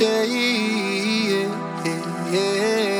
yeah, yeah, yeah.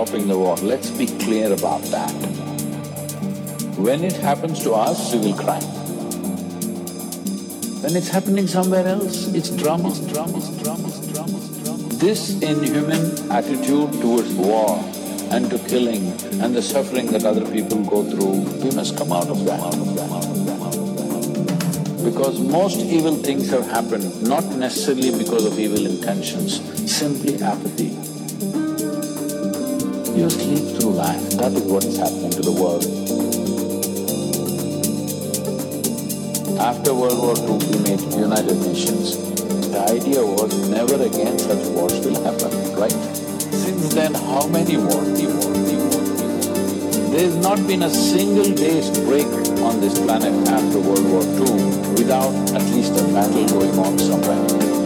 Stopping the war. Let's be clear about that. When it happens to us, we will cry. When it's happening somewhere else, it's drama, drama, drama, drama, drama. This inhuman attitude towards war and to killing and the suffering that other people go through, we must come out of that. Because most evil things have happened not necessarily because of evil intentions, simply apathy. Sleep through life, that is what is happening to the world. After World War II, we made United Nations. The idea was never again such wars will happen, right? Since then, how many wars? There has not been a single day's break on this planet after World War II without at least a battle going on somewhere.